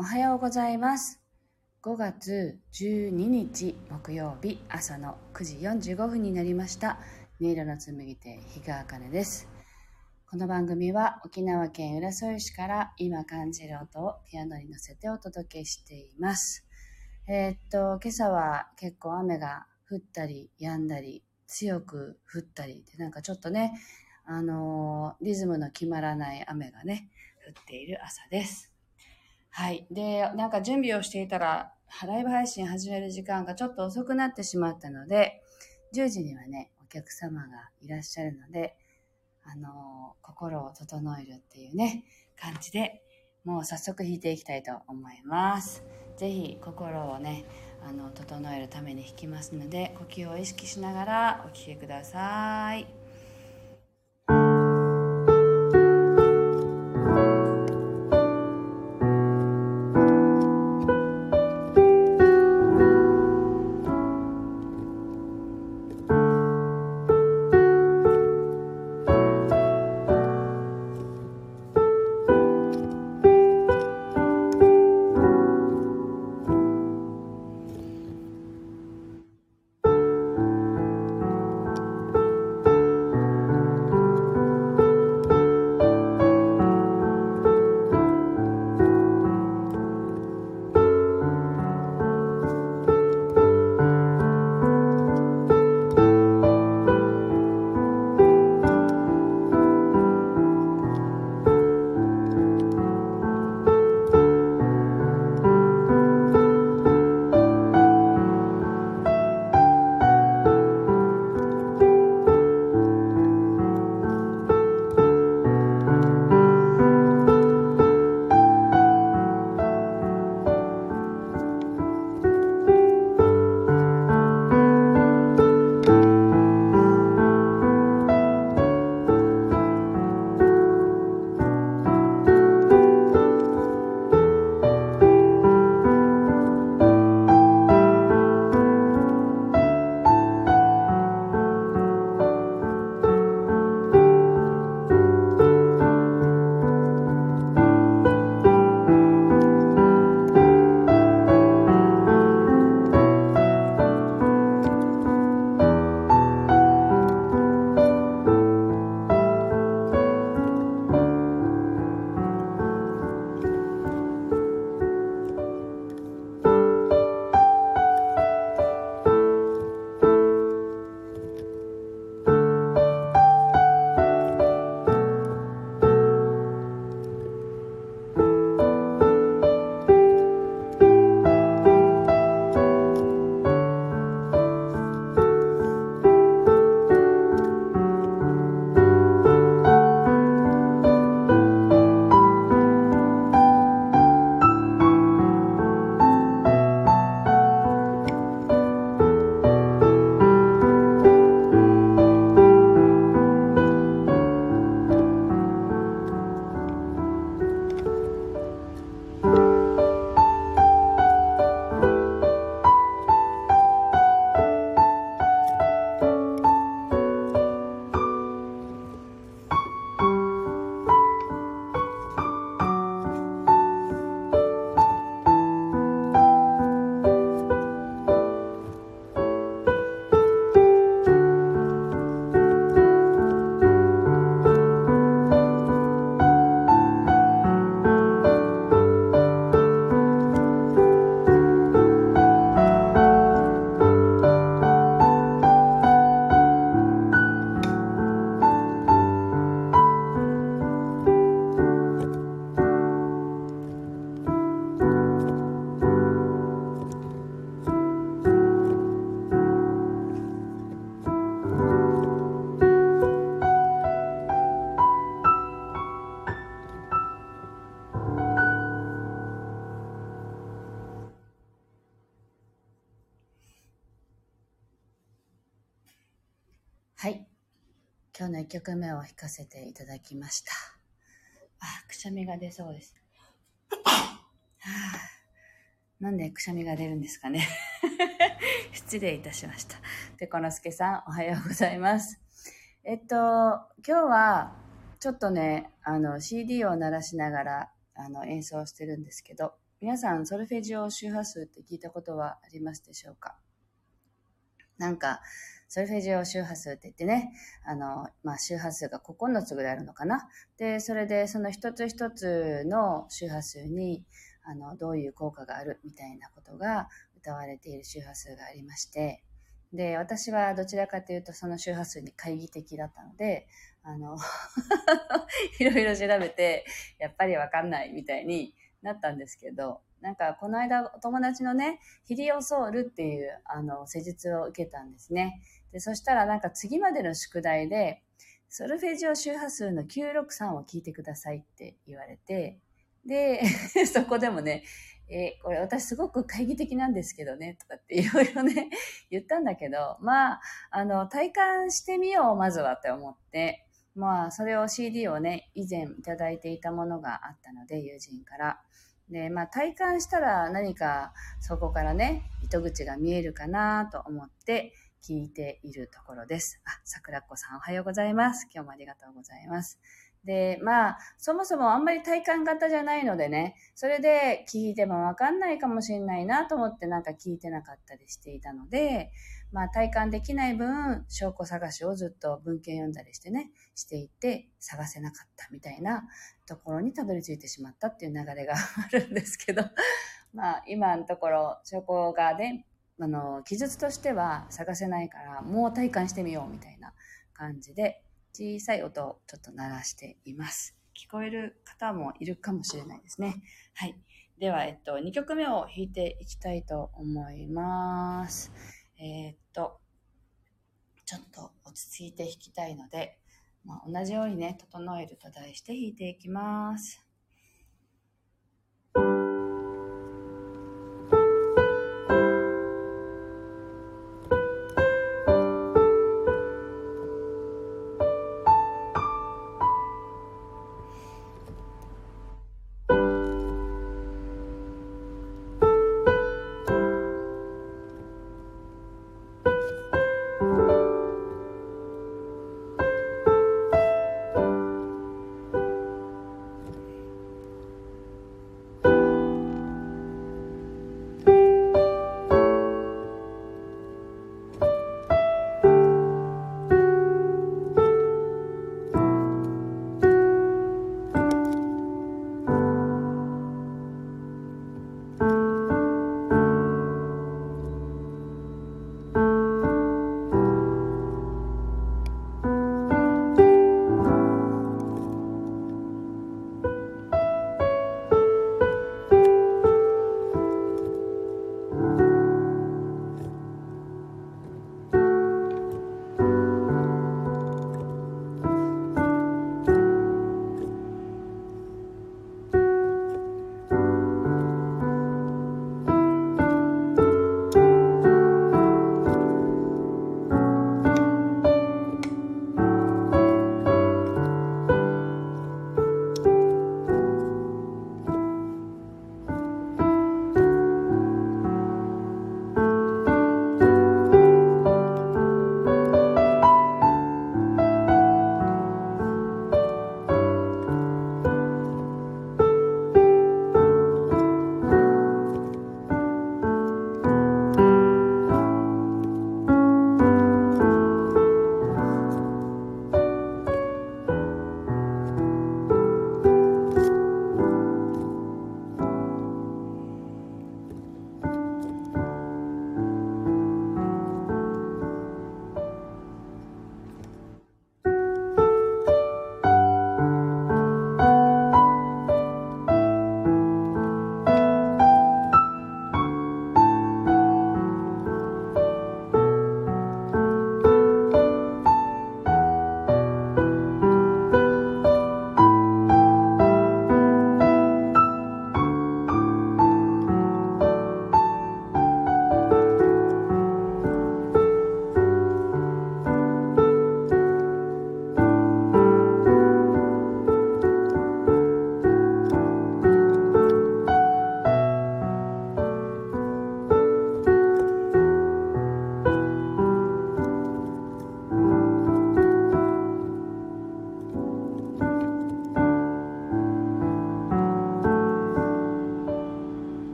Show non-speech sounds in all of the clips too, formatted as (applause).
おはようございます。5月12日木曜日朝の9時45分になりました。音色の紡手、日川茜です。この番組は沖縄県浦添市から今感じる音をピアノに乗せてお届けしています。えーっと、今朝は結構雨が降ったり止んだり、強く降ったりで、なんかちょっとね、あのーリズムの決まらない雨がね、降っている朝です。はい。で、なんか準備をしていたら、ライブ配信始める時間がちょっと遅くなってしまったので、10時にはね、お客様がいらっしゃるので、あのー心を整えるっていうね、感じで、もう早速弾いていきたいと思います。ぜひ心をね、あの、整えるために弾きますので、呼吸を意識しながらお聴きください。はい。今日の1曲目を弾かせていただきました。あ、くしゃみが出そうです。はあ、なんでくしゃみが出るんですかね。(laughs) 失礼いたしました。ペコのすけさん、おはようございます。えっと、今日は、ちょっとね、あの、CD を鳴らしながら、あの、演奏してるんですけど、皆さん、ソルフェジオ周波数って聞いたことはありますでしょうか？なんか、ソルフェジオ周波数って言ってね、あの、まあ、周波数が9つぐらいあるのかな。で、それでその一つ一つの周波数に、あの、どういう効果があるみたいなことが歌われている周波数がありまして、で、私はどちらかというとその周波数に懐疑的だったので、あの (laughs) いろいろ調べて、やっぱりわかんないみたいになったんですけど、なんかこの間お友達のね、ヒリオソールっていうあの施術を受けたんですね。で、そしたらなんか次までの宿題で、ソルフェジオ周波数の963を聞いてくださいって言われて、で、(laughs) そこでもね、え、これ私すごく懐疑的なんですけどね、とかっていろいろね、言ったんだけど、まあ、あの、体感してみよう、まずはって思って、まあ、それを CD をね、以前いただいていたものがあったので、友人から。で、まあ、体感したら何かそこからね、糸口が見えるかなと思って聞いているところです。あ、桜子さんおはようございます。今日もありがとうございます。で、まあ、そもそもあんまり体感型じゃないのでね、それで聞いてもわかんないかもしれないなと思ってなんか聞いてなかったりしていたので、まあ体感できない分、証拠探しをずっと文献読んだりしてね、していて探せなかったみたいなところにたどり着いてしまったっていう流れが (laughs) あるんですけど、まあ今のところ証拠がね、あの、記述としては探せないから、もう体感してみようみたいな感じで、小さい音をちょっと鳴らしています。聞こえる方もいるかもしれないですね。はい。では、えっと、2曲目を弾いていきたいと思います。えー、っと、ちょっと落ち着いて弾きたいので、まあ、同じようにね、整えると題して弾いていきます。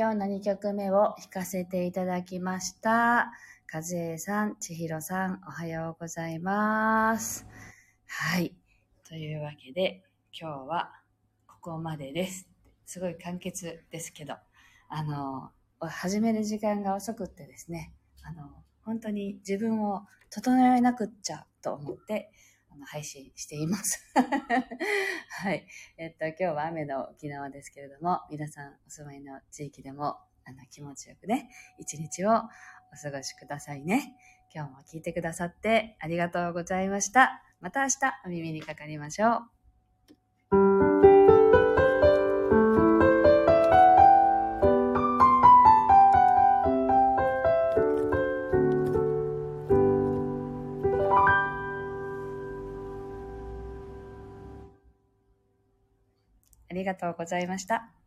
今日の2曲目を弾かせていただきました。和江さん、千尋さん、おはようございます。はい。というわけで、今日はここまでです。すごい簡潔ですけど、あの、始める時間が遅くってですね、あの、本当に自分を整えなくっちゃと思って、の配信しています。(laughs) はい。えっと、今日は雨の沖縄ですけれども、皆さんお住まいの地域でも、あの、気持ちよくね、一日をお過ごしくださいね。今日も聞いてくださってありがとうございました。また明日お耳にかかりましょう。ありがとうございました。